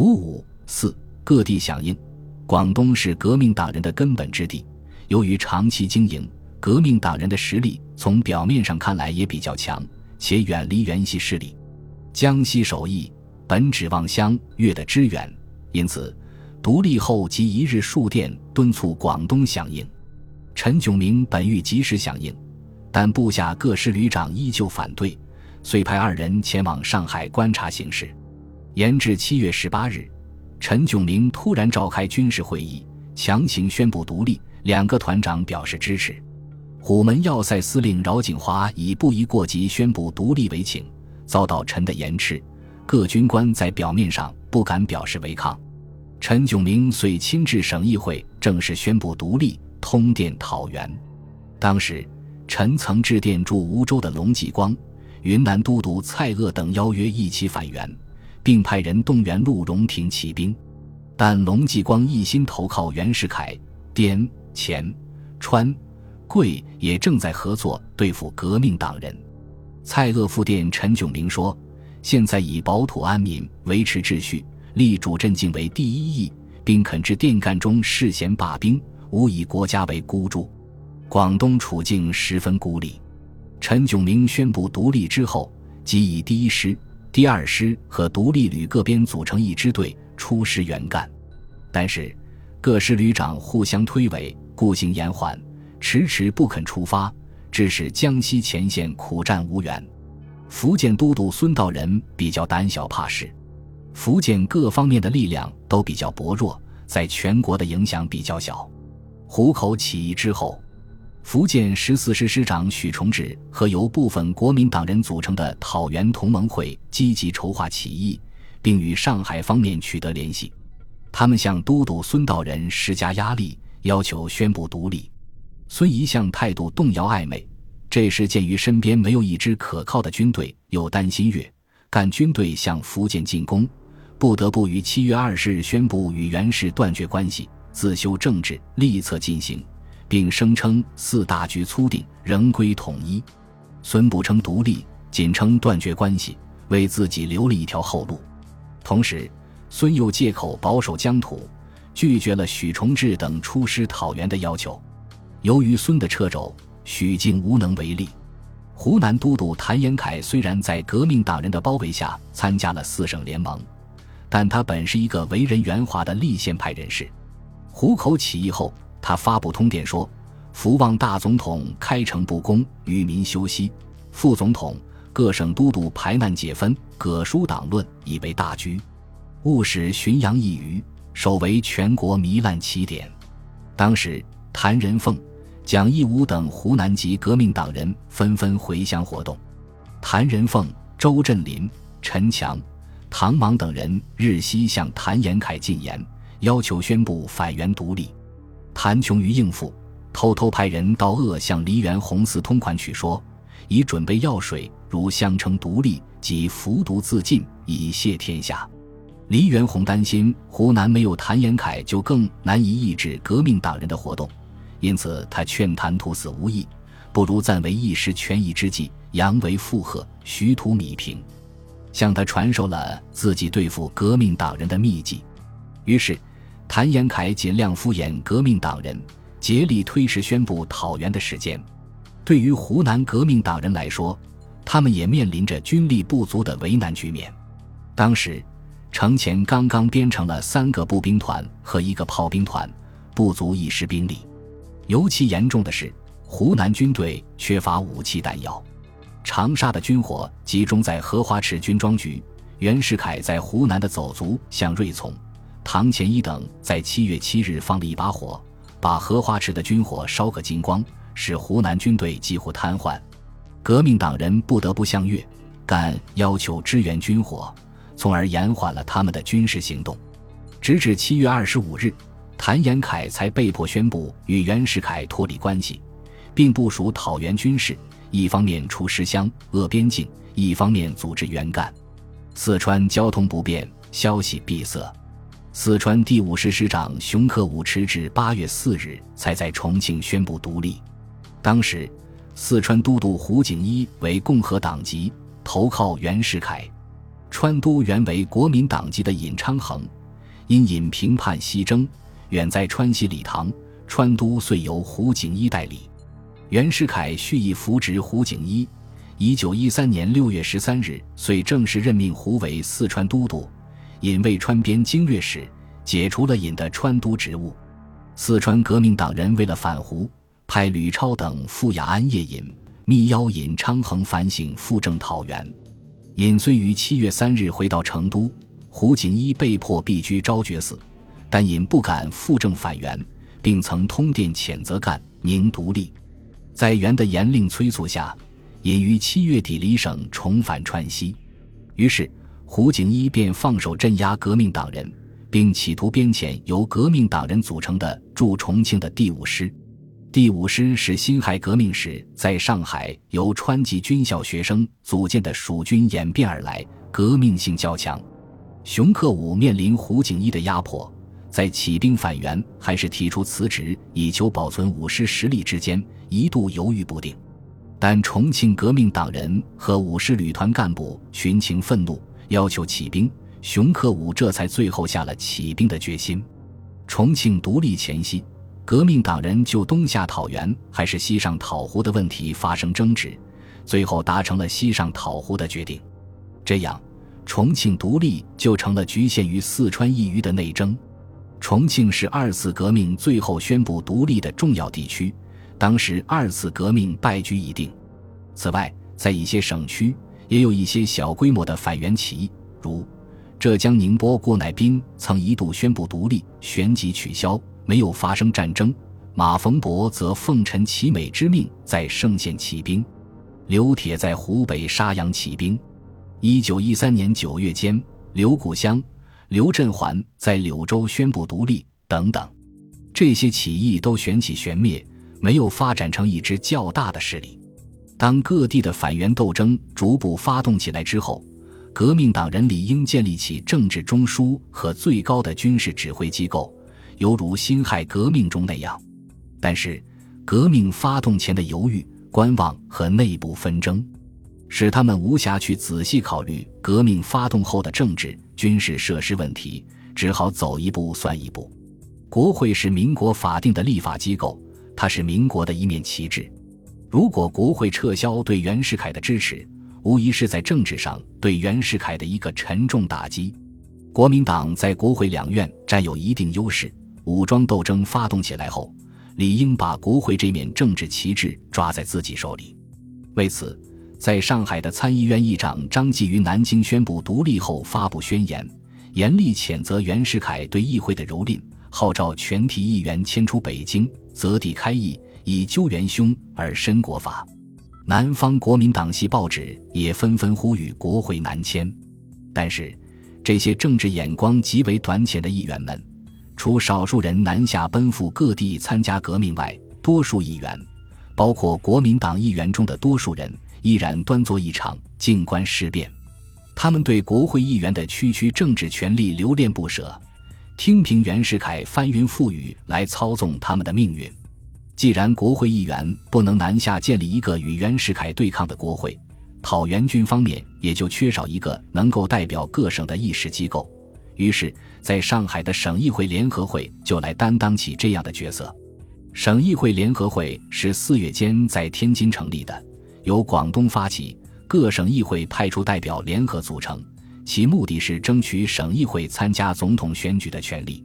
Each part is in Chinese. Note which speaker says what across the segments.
Speaker 1: 五五四各地响应。广东是革命党人的根本之地，由于长期经营，革命党人的实力从表面上看来也比较强，且远离原系势力。江西首义本指望湘粤的支援，因此独立后即一日数电敦促广东响应。陈炯明本欲及时响应，但部下各师旅长依旧反对，遂派二人前往上海观察形势。延至七月十八日，陈炯明突然召开军事会议，强行宣布独立。两个团长表示支持。虎门要塞司令饶景华以不宜过急宣布独立为请，遭到陈的严斥。各军官在表面上不敢表示违抗。陈炯明遂亲至省议会，正式宣布独立，通电讨袁。当时，陈曾致电驻梧州的龙继光、云南都督蔡锷等，邀约一起反袁。并派人动员陆荣廷起兵，但龙继光一心投靠袁世凯，滇黔川桂也正在合作对付革命党人。蔡锷复电陈炯明说：“现在以保土安民、维持秩序、立主镇静为第一义，并肯至电干中事贤罢兵，无以国家为孤注。广东处境十分孤立。”陈炯明宣布独立之后，即以第一师。第二师和独立旅各编组成一支队出师援赣，但是各师旅长互相推诿，故行延缓，迟迟不肯出发，致使江西前线苦战无援。福建都督孙道仁比较胆小怕事，福建各方面的力量都比较薄弱，在全国的影响比较小。湖口起义之后。福建十四师师长许崇智和由部分国民党人组成的讨袁同盟会积极筹划起义，并与上海方面取得联系。他们向都督孙道仁施加压力，要求宣布独立。孙一向态度动摇暧昧。这时，鉴于身边没有一支可靠的军队，又担心粤赣军队向福建进攻，不得不于七月二十日宣布与袁氏断绝关系，自修政治，立策进行。并声称四大局粗定，仍归统一。孙不称独立，仅称断绝关系，为自己留了一条后路。同时，孙又借口保守疆土，拒绝了许崇智等出师讨袁的要求。由于孙的掣肘，许靖无能为力。湖南都督谭延闿虽然在革命党人的包围下参加了四省联盟，但他本是一个为人圆滑的立宪派人士。湖口起义后。他发布通电说：“福旺大总统开诚布公，与民休息；副总统、各省都督排难解纷，葛书党论，以为大局。务使浔阳一隅，首为全国糜烂起点。”当时，谭仁凤、蒋义武等湖南籍革命党人纷纷回乡活动。谭仁凤、周振林、陈强、唐芒等人日夕向谭延闿进言，要求宣布反袁独立。谭琼于应付，偷偷派人到鄂向黎元洪寺通款曲说，已准备药水，如相称独立，即服毒自尽，以谢天下。黎元洪担心湖南没有谭延闿，就更难以抑制革命党人的活动，因此他劝谭图死无益，不如暂为一时权宜之计，扬为附和，徐图米平，向他传授了自己对付革命党人的秘籍。于是。谭延闿尽量敷衍革命党人，竭力推迟宣布讨袁的时间。对于湖南革命党人来说，他们也面临着军力不足的为难局面。当时，程潜刚刚编成了三个步兵团和一个炮兵团，不足一师兵力。尤其严重的是，湖南军队缺乏武器弹药。长沙的军火集中在荷花池军装局，袁世凯在湖南的走卒向瑞从。唐乾一等在七月七日放了一把火，把荷花池的军火烧个精光，使湖南军队几乎瘫痪。革命党人不得不向粤赣要求支援军火，从而延缓了他们的军事行动。直至七月二十五日，谭延闿才被迫宣布与袁世凯脱离关系，并部署讨袁军事，一方面出师湘鄂边境，一方面组织援赣。四川交通不便，消息闭塞。四川第五师师长熊克武迟至八月四日才在重庆宣布独立。当时，四川都督胡景一为共和党籍，投靠袁世凯。川都原为国民党籍的尹昌衡，因尹平叛西征，远在川西礼堂，川都遂由胡景一代理。袁世凯蓄意扶植胡景一，一九一三年六月十三日，遂正式任命胡为四川都督，尹为川边经略使，解除了尹的川都职务。四川革命党人为了反胡，派吕超等赴雅安谒尹，密邀尹昌衡反省复政讨袁。尹虽于七月三日回到成都，胡景一被迫避居昭觉寺，但尹不敢复政反袁，并曾通电谴责赣宁独立。在袁的严令催促下，尹于七月底离省重返川西，于是胡景一便放手镇压革命党人，并企图编遣由革命党人组成的驻重庆的第五师。第五师是辛亥革命时在上海由川籍军校学生组建的蜀军演变而来，革命性较强。熊克武面临胡景一的压迫。在起兵反袁还是提出辞职以求保存武师实力之间，一度犹豫不定。但重庆革命党人和武师旅团干部群情愤怒，要求起兵，熊克武这才最后下了起兵的决心。重庆独立前夕，革命党人就东下讨袁还是西上讨胡的问题发生争执，最后达成了西上讨胡的决定。这样，重庆独立就成了局限于四川一隅的内争。重庆是二次革命最后宣布独立的重要地区，当时二次革命败局已定。此外，在一些省区也有一些小规模的反袁起义，如浙江宁波郭乃斌曾一度宣布独立，旋即取消，没有发生战争。马逢伯则奉陈其美之命，在盛县起兵。刘铁在湖北沙洋起兵。一九一三年九月间，刘谷乡。刘振环在柳州宣布独立等等，这些起义都旋起旋灭，没有发展成一支较大的势力。当各地的反袁斗争逐步发动起来之后，革命党人理应建立起政治中枢和最高的军事指挥机构，犹如辛亥革命中那样。但是，革命发动前的犹豫、观望和内部纷争。使他们无暇去仔细考虑革命发动后的政治、军事设施问题，只好走一步算一步。国会是民国法定的立法机构，它是民国的一面旗帜。如果国会撤销对袁世凯的支持，无疑是在政治上对袁世凯的一个沉重打击。国民党在国会两院占有一定优势，武装斗争发动起来后，理应把国会这面政治旗帜抓在自己手里。为此。在上海的参议院议长张继于南京宣布独立后发布宣言，严厉谴责袁世凯对议会的蹂躏，号召全体议员迁出北京，择地开议，以究元凶而申国法。南方国民党系报纸也纷纷呼吁国会南迁。但是，这些政治眼光极为短浅的议员们，除少数人南下奔赴各地参加革命外，多数议员，包括国民党议员中的多数人。依然端坐一场，静观事变。他们对国会议员的区区政治权力留恋不舍，听凭袁世凯翻云覆雨来操纵他们的命运。既然国会议员不能南下建立一个与袁世凯对抗的国会，讨袁军方面也就缺少一个能够代表各省的议事机构。于是，在上海的省议会联合会就来担当起这样的角色。省议会联合会是四月间在天津成立的。由广东发起，各省议会派出代表联合组成，其目的是争取省议会参加总统选举的权利。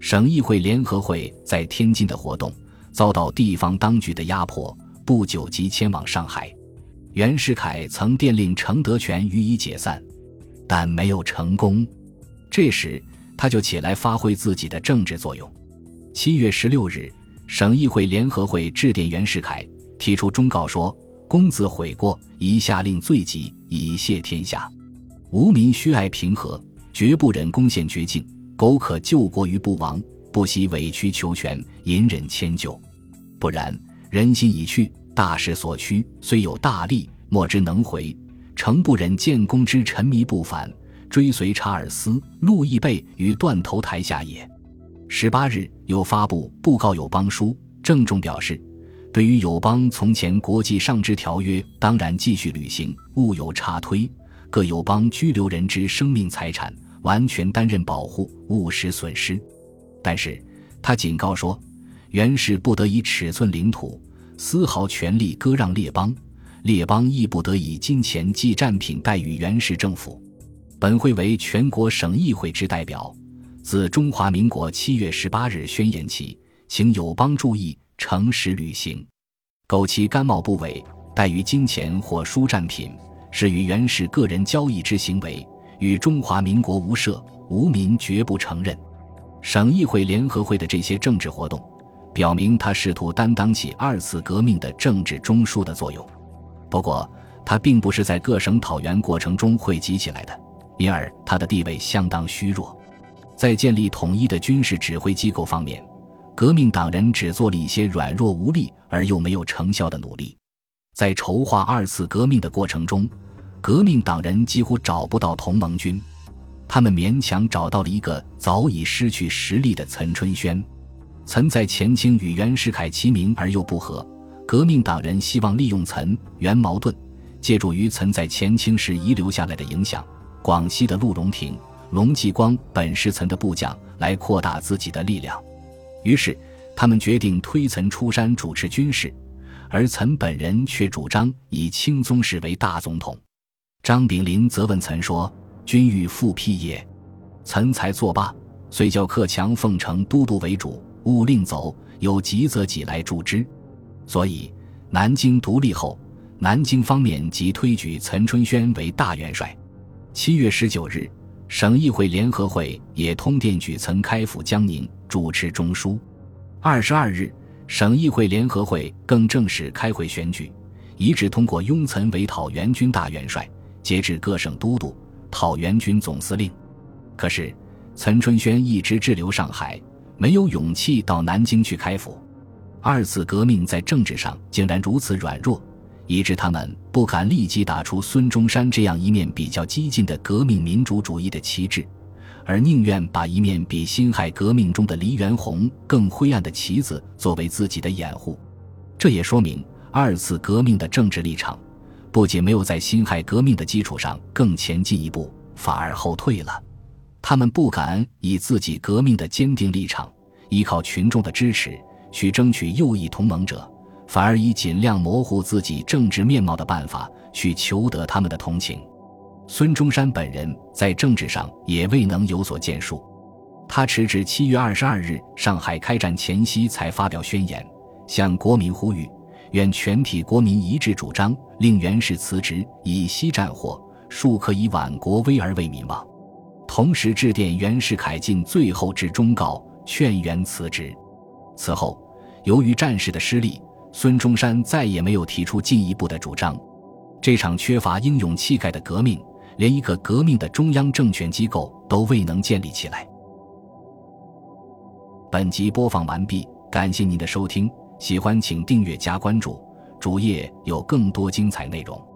Speaker 1: 省议会联合会在天津的活动遭到地方当局的压迫，不久即迁往上海。袁世凯曾电令程德全予以解散，但没有成功。这时他就起来发挥自己的政治作用。七月十六日，省议会联合会致电袁世凯，提出忠告说。公子悔过，宜下令罪己，以谢天下。无民须爱平和，绝不忍攻陷绝境。苟可救国于不亡，不惜委曲求全，隐忍迁就。不然，人心已去，大势所趋，虽有大力，莫之能回。诚不忍建功之沉迷不返，追随查尔斯、路易贝于断头台下也。十八日，又发布布告友邦书，郑重表示。对于友邦从前国际上之条约，当然继续履行，勿有差推。各友邦拘留人之生命财产，完全担任保护，勿使损失。但是他警告说，元氏不得以尺寸领土，丝毫权力割让列邦，列邦亦不得以金钱计战品待遇元氏政府。本会为全国省议会之代表，自中华民国七月十八日宣言起，请友邦注意诚实履行。苟其干冒不伪，待于金钱或输战品，是与元氏个人交易之行为，与中华民国无涉，无民绝不承认。省议会联合会的这些政治活动，表明他试图担当起二次革命的政治中枢的作用。不过，他并不是在各省讨袁过程中汇集起来的。因而，他的地位相当虚弱。在建立统一的军事指挥机构方面，革命党人只做了一些软弱无力而又没有成效的努力。在筹划二次革命的过程中，革命党人几乎找不到同盟军。他们勉强找到了一个早已失去实力的岑春轩。岑在前清与袁世凯齐名而又不和，革命党人希望利用岑袁矛盾，借助于岑在前清时遗留下来的影响。广西的陆荣廷、龙继光本是岑的部将，来扩大自己的力量。于是，他们决定推岑出山主持军事，而岑本人却主张以清宗室为大总统。张炳麟则问岑说：“君欲复辟也？”岑才作罢，遂叫克强奉承都督为主，勿令走，有急则己来助之。所以，南京独立后，南京方面即推举岑春轩为大元帅。七月十九日，省议会联合会也通电举岑开赴江宁主持中枢。二十二日，省议会联合会更正式开会选举，一致通过拥岑为讨袁军大元帅，截至各省都督、讨袁军总司令。可是，岑春轩一直滞留上海，没有勇气到南京去开府。二次革命在政治上竟然如此软弱。以致他们不敢立即打出孙中山这样一面比较激进的革命民主主义的旗帜，而宁愿把一面比辛亥革命中的黎元洪更灰暗的旗子作为自己的掩护。这也说明二次革命的政治立场不仅没有在辛亥革命的基础上更前进一步，反而后退了。他们不敢以自己革命的坚定立场，依靠群众的支持去争取右翼同盟者。反而以尽量模糊自己政治面貌的办法去求得他们的同情。孙中山本人在政治上也未能有所建树，他迟至七月二十二日上海开战前夕才发表宣言，向国民呼吁，愿全体国民一致主张令袁氏辞职，以息战火，庶可以挽国危而为民望。同时致电袁世凯尽最后之忠告，劝袁辞职。此后，由于战事的失利。孙中山再也没有提出进一步的主张，这场缺乏英勇气概的革命，连一个革命的中央政权机构都未能建立起来。本集播放完毕，感谢您的收听，喜欢请订阅加关注，主页有更多精彩内容。